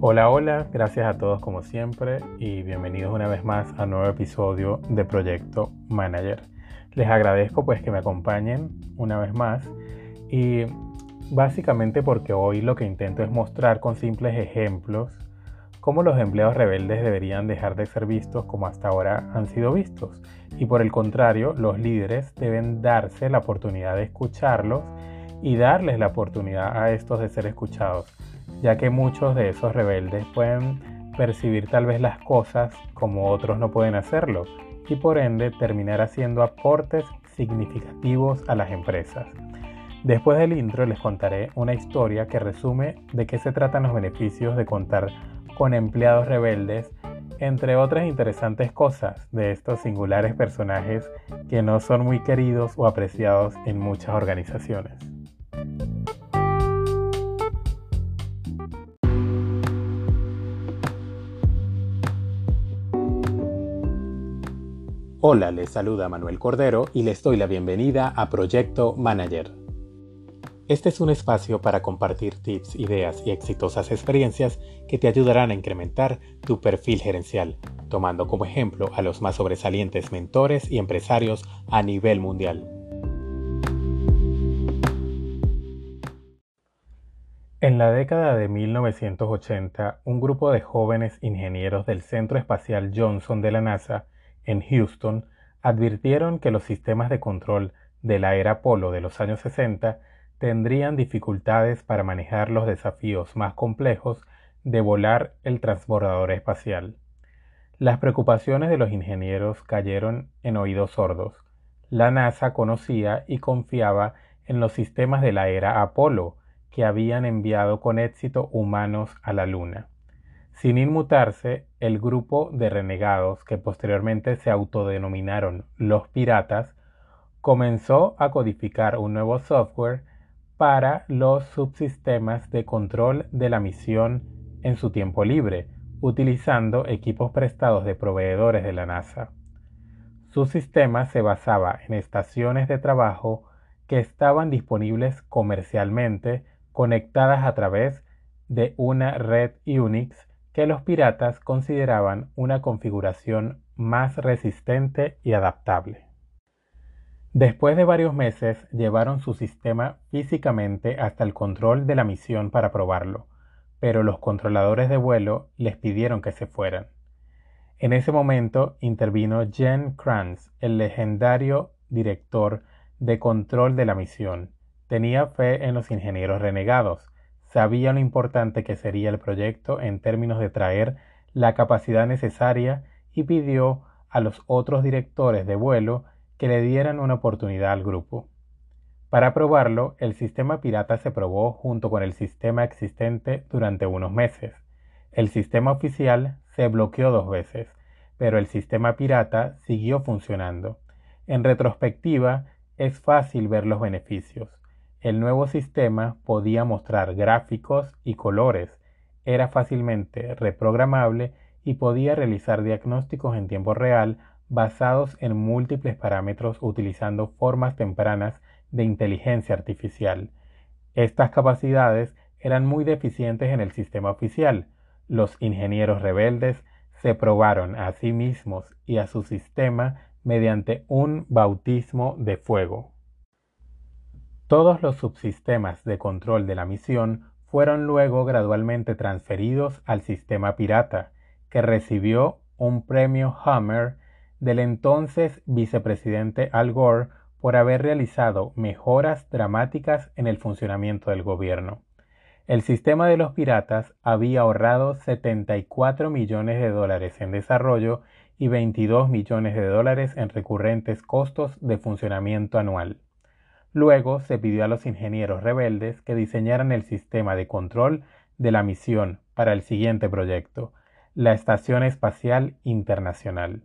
Hola, hola, gracias a todos como siempre y bienvenidos una vez más a un nuevo episodio de Proyecto Manager. Les agradezco pues que me acompañen una vez más y básicamente porque hoy lo que intento es mostrar con simples ejemplos cómo los empleados rebeldes deberían dejar de ser vistos como hasta ahora han sido vistos y por el contrario los líderes deben darse la oportunidad de escucharlos y darles la oportunidad a estos de ser escuchados, ya que muchos de esos rebeldes pueden percibir tal vez las cosas como otros no pueden hacerlo y por ende terminar haciendo aportes significativos a las empresas. Después del intro les contaré una historia que resume de qué se tratan los beneficios de contar con empleados rebeldes, entre otras interesantes cosas de estos singulares personajes que no son muy queridos o apreciados en muchas organizaciones. Hola, les saluda Manuel Cordero y les doy la bienvenida a Proyecto Manager. Este es un espacio para compartir tips, ideas y exitosas experiencias que te ayudarán a incrementar tu perfil gerencial, tomando como ejemplo a los más sobresalientes mentores y empresarios a nivel mundial. En la década de 1980, un grupo de jóvenes ingenieros del Centro Espacial Johnson de la NASA en Houston advirtieron que los sistemas de control de la era Apolo de los años 60 tendrían dificultades para manejar los desafíos más complejos de volar el transbordador espacial. Las preocupaciones de los ingenieros cayeron en oídos sordos. La NASA conocía y confiaba en los sistemas de la era Apolo, que habían enviado con éxito humanos a la Luna. Sin inmutarse, el grupo de renegados que posteriormente se autodenominaron los piratas comenzó a codificar un nuevo software para los subsistemas de control de la misión en su tiempo libre, utilizando equipos prestados de proveedores de la NASA. Su sistema se basaba en estaciones de trabajo que estaban disponibles comercialmente conectadas a través de una red Unix que los piratas consideraban una configuración más resistente y adaptable. Después de varios meses llevaron su sistema físicamente hasta el control de la misión para probarlo, pero los controladores de vuelo les pidieron que se fueran. En ese momento intervino Jen Kranz, el legendario director de control de la misión. Tenía fe en los ingenieros renegados, sabía lo importante que sería el proyecto en términos de traer la capacidad necesaria y pidió a los otros directores de vuelo que le dieran una oportunidad al grupo. Para probarlo, el sistema pirata se probó junto con el sistema existente durante unos meses. El sistema oficial se bloqueó dos veces, pero el sistema pirata siguió funcionando. En retrospectiva, es fácil ver los beneficios. El nuevo sistema podía mostrar gráficos y colores, era fácilmente reprogramable y podía realizar diagnósticos en tiempo real basados en múltiples parámetros utilizando formas tempranas de inteligencia artificial. Estas capacidades eran muy deficientes en el sistema oficial. Los ingenieros rebeldes se probaron a sí mismos y a su sistema mediante un bautismo de fuego. Todos los subsistemas de control de la misión fueron luego gradualmente transferidos al sistema pirata, que recibió un premio Hammer del entonces vicepresidente Al Gore por haber realizado mejoras dramáticas en el funcionamiento del gobierno. El sistema de los piratas había ahorrado 74 millones de dólares en desarrollo y 22 millones de dólares en recurrentes costos de funcionamiento anual. Luego se pidió a los ingenieros rebeldes que diseñaran el sistema de control de la misión para el siguiente proyecto, la Estación Espacial Internacional.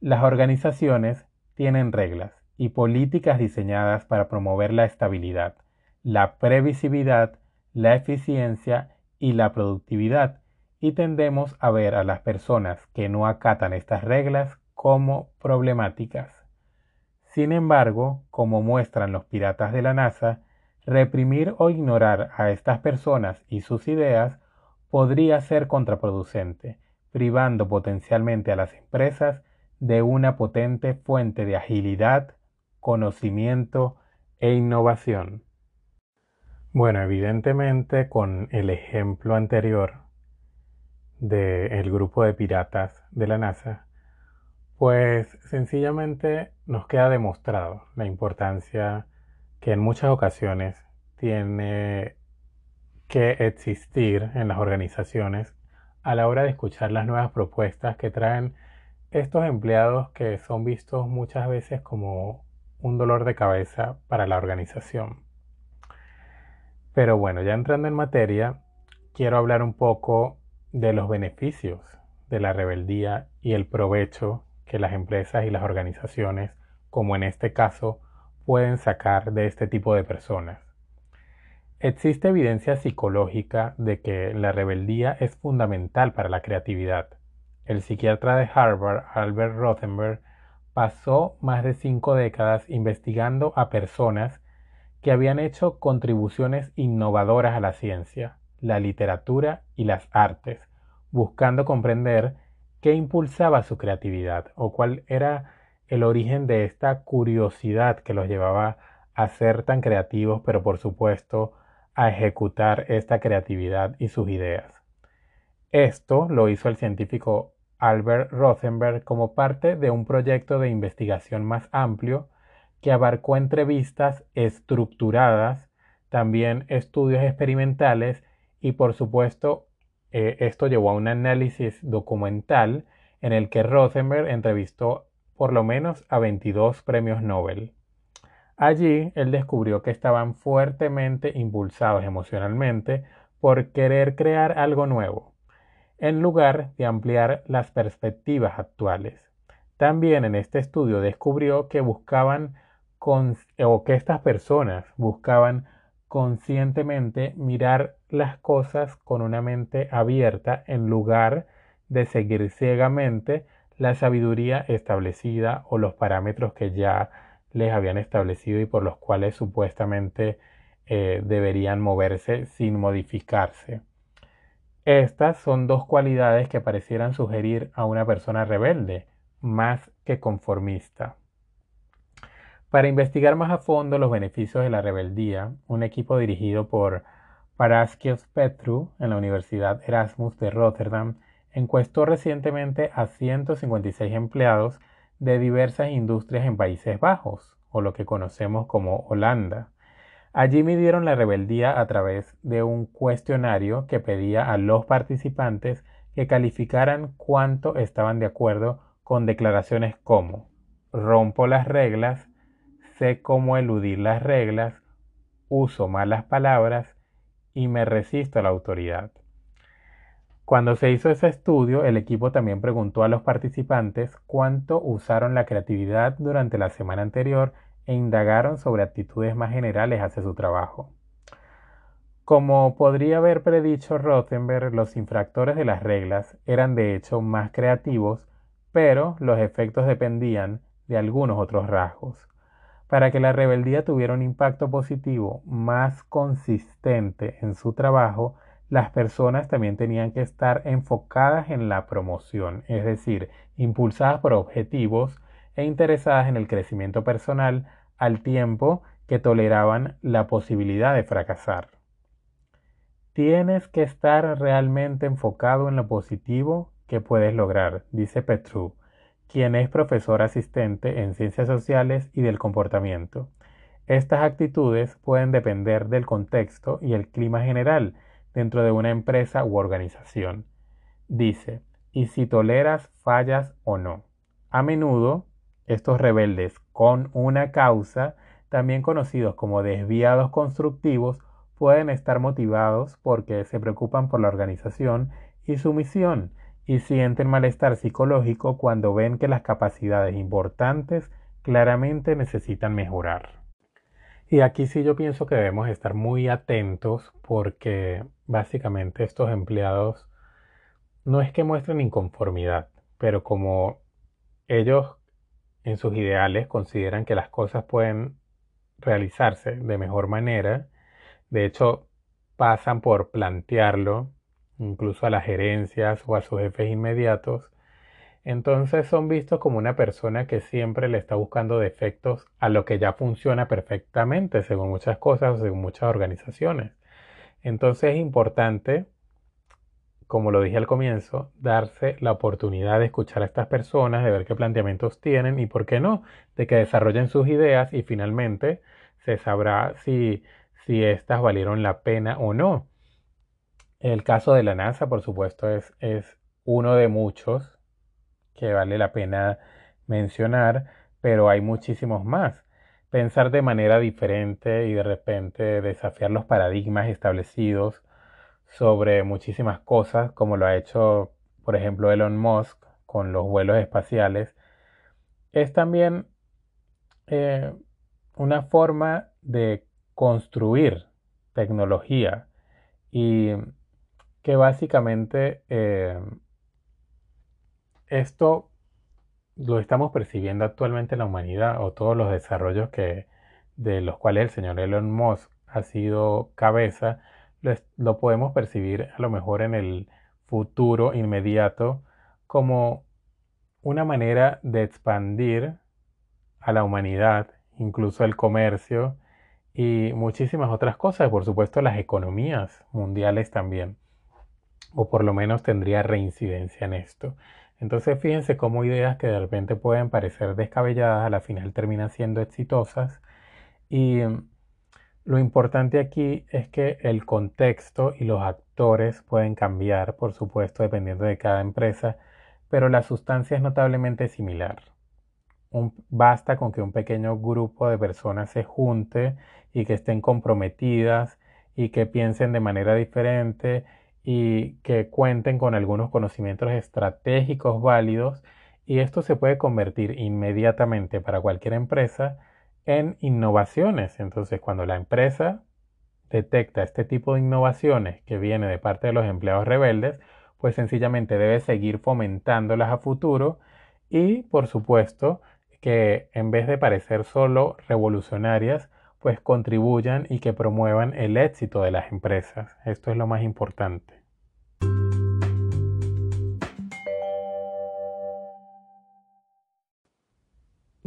Las organizaciones tienen reglas y políticas diseñadas para promover la estabilidad, la previsibilidad, la eficiencia y la productividad, y tendemos a ver a las personas que no acatan estas reglas como problemáticas. Sin embargo, como muestran los piratas de la NASA, reprimir o ignorar a estas personas y sus ideas podría ser contraproducente, privando potencialmente a las empresas de una potente fuente de agilidad, conocimiento e innovación. Bueno, evidentemente con el ejemplo anterior del grupo de piratas de la NASA, pues sencillamente nos queda demostrado la importancia que en muchas ocasiones tiene que existir en las organizaciones a la hora de escuchar las nuevas propuestas que traen estos empleados que son vistos muchas veces como un dolor de cabeza para la organización. Pero bueno, ya entrando en materia, quiero hablar un poco de los beneficios de la rebeldía y el provecho que las empresas y las organizaciones, como en este caso, pueden sacar de este tipo de personas. Existe evidencia psicológica de que la rebeldía es fundamental para la creatividad. El psiquiatra de Harvard, Albert Rothenberg, pasó más de cinco décadas investigando a personas que habían hecho contribuciones innovadoras a la ciencia, la literatura y las artes, buscando comprender qué impulsaba su creatividad o cuál era el origen de esta curiosidad que los llevaba a ser tan creativos, pero por supuesto a ejecutar esta creatividad y sus ideas. Esto lo hizo el científico Albert Rothenberg como parte de un proyecto de investigación más amplio que abarcó entrevistas estructuradas, también estudios experimentales y por supuesto eh, esto llevó a un análisis documental en el que Rosenberg entrevistó por lo menos a 22 premios Nobel. Allí él descubrió que estaban fuertemente impulsados emocionalmente por querer crear algo nuevo, en lugar de ampliar las perspectivas actuales. También en este estudio descubrió que buscaban o que estas personas buscaban conscientemente mirar las cosas con una mente abierta en lugar de seguir ciegamente la sabiduría establecida o los parámetros que ya les habían establecido y por los cuales supuestamente eh, deberían moverse sin modificarse. Estas son dos cualidades que parecieran sugerir a una persona rebelde, más que conformista. Para investigar más a fondo los beneficios de la rebeldía, un equipo dirigido por Paraskios Petru en la Universidad Erasmus de Rotterdam encuestó recientemente a 156 empleados de diversas industrias en Países Bajos, o lo que conocemos como Holanda. Allí midieron la rebeldía a través de un cuestionario que pedía a los participantes que calificaran cuánto estaban de acuerdo con declaraciones como rompo las reglas, sé cómo eludir las reglas, uso malas palabras y me resisto a la autoridad. Cuando se hizo ese estudio, el equipo también preguntó a los participantes cuánto usaron la creatividad durante la semana anterior e indagaron sobre actitudes más generales hacia su trabajo. Como podría haber predicho Rothenberg, los infractores de las reglas eran de hecho más creativos, pero los efectos dependían de algunos otros rasgos. Para que la rebeldía tuviera un impacto positivo más consistente en su trabajo, las personas también tenían que estar enfocadas en la promoción, es decir, impulsadas por objetivos e interesadas en el crecimiento personal al tiempo que toleraban la posibilidad de fracasar. Tienes que estar realmente enfocado en lo positivo que puedes lograr, dice Petru, quien es profesor asistente en ciencias sociales y del comportamiento. Estas actitudes pueden depender del contexto y el clima general dentro de una empresa u organización. Dice, y si toleras fallas o no. A menudo, estos rebeldes con una causa, también conocidos como desviados constructivos, pueden estar motivados porque se preocupan por la organización y su misión y sienten malestar psicológico cuando ven que las capacidades importantes claramente necesitan mejorar. Y aquí sí yo pienso que debemos estar muy atentos porque básicamente estos empleados no es que muestren inconformidad, pero como ellos en sus ideales consideran que las cosas pueden realizarse de mejor manera, de hecho pasan por plantearlo incluso a las gerencias o a sus jefes inmediatos, entonces son vistos como una persona que siempre le está buscando defectos a lo que ya funciona perfectamente según muchas cosas según muchas organizaciones. Entonces es importante, como lo dije al comienzo, darse la oportunidad de escuchar a estas personas, de ver qué planteamientos tienen y, por qué no, de que desarrollen sus ideas y finalmente se sabrá si, si éstas valieron la pena o no. El caso de la NASA, por supuesto, es, es uno de muchos que vale la pena mencionar, pero hay muchísimos más. Pensar de manera diferente y de repente desafiar los paradigmas establecidos sobre muchísimas cosas, como lo ha hecho, por ejemplo, Elon Musk con los vuelos espaciales, es también eh, una forma de construir tecnología y que básicamente eh, esto lo estamos percibiendo actualmente en la humanidad o todos los desarrollos que, de los cuales el señor Elon Musk ha sido cabeza, lo, podemos percibir a lo mejor en el futuro inmediato como una manera de expandir a la humanidad, incluso el comercio y muchísimas otras cosas, por supuesto las economías mundiales también, o por lo menos tendría reincidencia en esto. Entonces fíjense cómo ideas que de repente pueden parecer descabelladas a la final terminan siendo exitosas y mm, lo importante aquí es que el contexto y los actores pueden cambiar, por supuesto, dependiendo de cada empresa, pero la sustancia es notablemente similar. basta con que un pequeño grupo de personas se junte y que estén comprometidas y que piensen de manera diferente y que cuenten con algunos conocimientos estratégicos válidos y esto se puede convertir inmediatamente para cualquier empresa en innovaciones. Entonces, cuando la empresa detecta este tipo de innovaciones que viene de parte de los empleados rebeldes, pues sencillamente debe seguir fomentándolas a futuro y, por supuesto, que en vez de parecer solo revolucionarias, pues contribuyan y que promuevan el éxito de las empresas. Esto es lo más importante.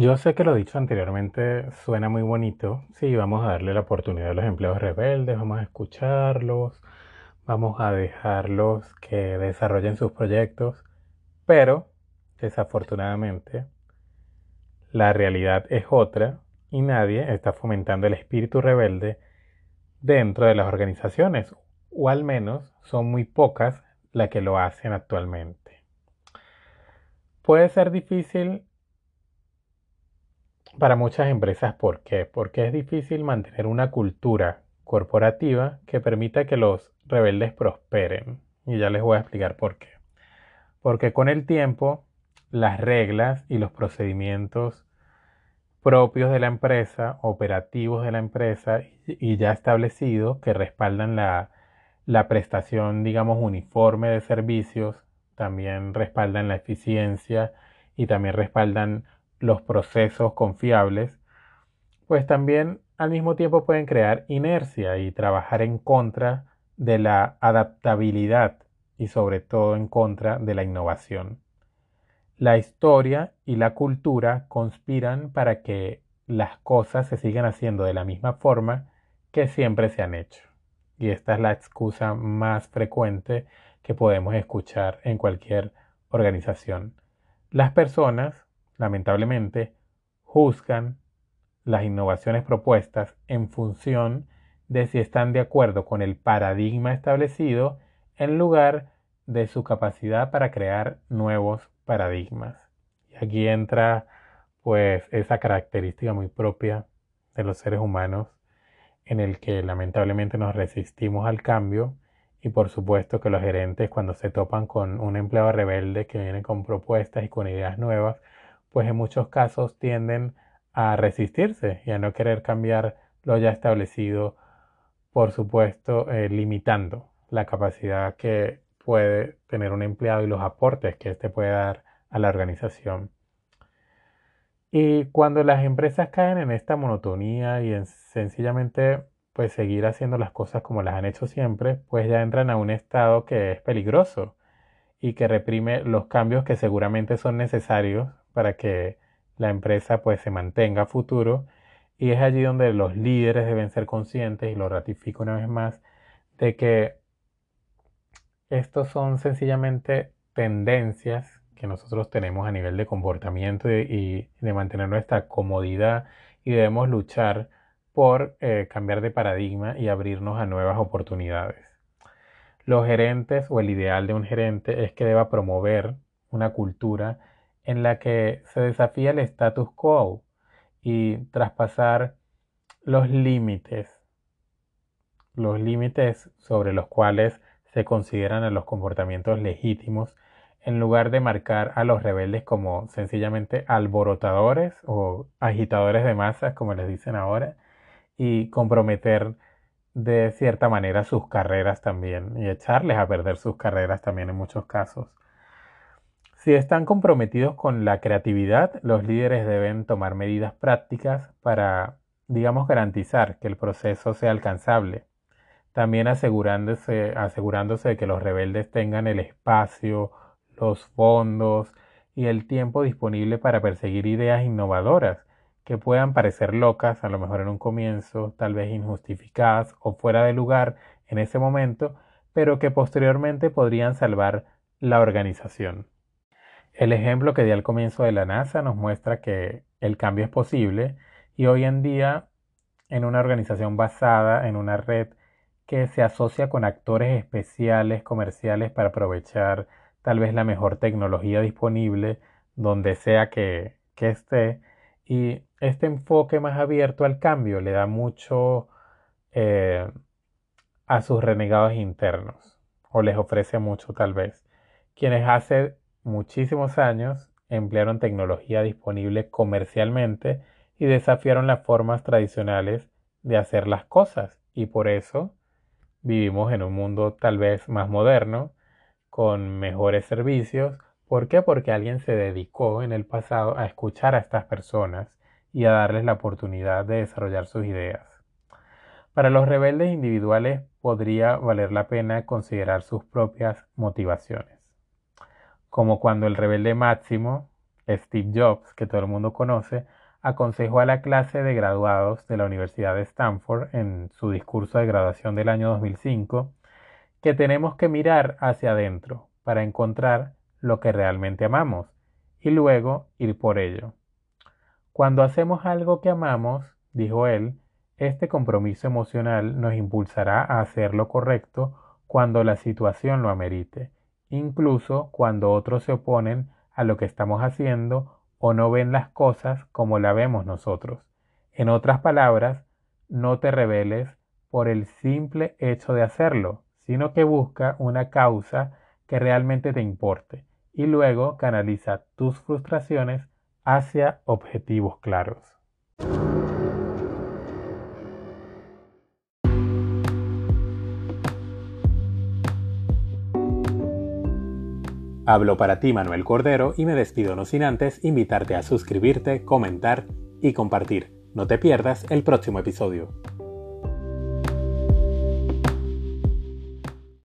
Yo sé que lo dicho anteriormente suena muy bonito. Sí, vamos a darle la oportunidad a los empleados rebeldes, vamos a escucharlos, vamos a dejarlos que desarrollen sus proyectos, pero desafortunadamente la realidad es otra y nadie está fomentando el espíritu rebelde dentro de las organizaciones, o al menos son muy pocas las que lo hacen actualmente. Puede ser difícil para muchas empresas, ¿por qué? Porque es difícil mantener una cultura corporativa que permita que los rebeldes prosperen. Y ya les voy a explicar por qué. Porque con el tiempo, las reglas y los procedimientos propios de la empresa, operativos de la empresa y ya establecidos que respaldan la, la prestación, digamos, uniforme de servicios, también respaldan la eficiencia y también respaldan los procesos confiables, pues también al mismo tiempo pueden crear inercia y trabajar en contra de la adaptabilidad y sobre todo en contra de la innovación. La historia y la cultura conspiran para que las cosas se sigan haciendo de la misma forma que siempre se han hecho. Y esta es la excusa más frecuente que podemos escuchar en cualquier organización. Las personas, lamentablemente, juzgan las innovaciones propuestas en función de si están de acuerdo con el paradigma establecido en lugar de su capacidad para crear nuevos paradigmas. Y aquí entra pues esa característica muy propia de los seres humanos en el que lamentablemente nos resistimos al cambio y por supuesto que los gerentes cuando se topan con un empleado rebelde que viene con propuestas y con ideas nuevas, pues en muchos casos tienden a resistirse y a no querer cambiar lo ya establecido, por supuesto eh, limitando la capacidad que puede tener un empleado y los aportes que éste puede dar a la organización. Y cuando las empresas caen en esta monotonía y en sencillamente pues seguir haciendo las cosas como las han hecho siempre, pues ya entran a un estado que es peligroso y que reprime los cambios que seguramente son necesarios para que la empresa pues se mantenga a futuro y es allí donde los líderes deben ser conscientes y lo ratifico una vez más de que estos son sencillamente tendencias que nosotros tenemos a nivel de comportamiento y, de mantener nuestra comodidad y debemos luchar por eh, cambiar de paradigma y abrirnos a nuevas oportunidades. Los gerentes o el ideal de un gerente es que deba promover una cultura en la que se desafía el status quo y traspasar los límites, los límites sobre los cuales se consideran a los comportamientos legítimos en lugar de marcar a los rebeldes como sencillamente alborotadores o agitadores de masas, como les dicen ahora, y comprometer de cierta manera sus carreras también y echarles a perder sus carreras también en muchos casos. Si están comprometidos con la creatividad, los líderes deben tomar medidas prácticas para, digamos, garantizar que el proceso sea alcanzable. También asegurándose, asegurándose de que los rebeldes tengan el espacio, los fondos y el tiempo disponible para perseguir ideas innovadoras que puedan parecer locas, a lo mejor en un comienzo, tal vez injustificadas o fuera de lugar en ese momento, pero que posteriormente podrían salvar la organización. El ejemplo que di al comienzo de la NASA nos muestra que el cambio es posible y hoy en día en una organización basada en una red que se asocia con actores especiales comerciales para aprovechar tal vez la mejor tecnología disponible donde sea que, esté y este enfoque más abierto al cambio le da mucho eh, a sus renegados internos o les ofrece mucho tal vez. Quienes hacen muchísimos años emplearon tecnología disponible comercialmente y desafiaron las formas tradicionales de hacer las cosas y por eso vivimos en un mundo tal vez más moderno, con mejores servicios. ¿Por qué? Porque alguien se dedicó en el pasado a escuchar a estas personas y a darles la oportunidad de desarrollar sus ideas. Para los rebeldes individuales podría valer la pena considerar sus propias motivaciones como cuando el rebelde máximo, Steve Jobs, que todo el mundo conoce, aconsejó a la clase de graduados de la Universidad de Stanford en su discurso de graduación del año 2005 que tenemos que mirar hacia adentro para encontrar lo que realmente amamos y luego ir por ello. Cuando hacemos algo que amamos, dijo él, este compromiso emocional nos impulsará a hacer lo correcto cuando la situación lo amerite incluso cuando otros se oponen a lo que estamos haciendo o no ven las cosas como la vemos nosotros. En otras palabras, no te rebeles por el simple hecho de hacerlo, sino que busca una causa que realmente te importe y luego canaliza tus frustraciones hacia objetivos claros. Hablo para ti Manuel Cordero y me despido no sin antes invitarte a suscribirte, comentar y compartir. No te pierdas el próximo episodio.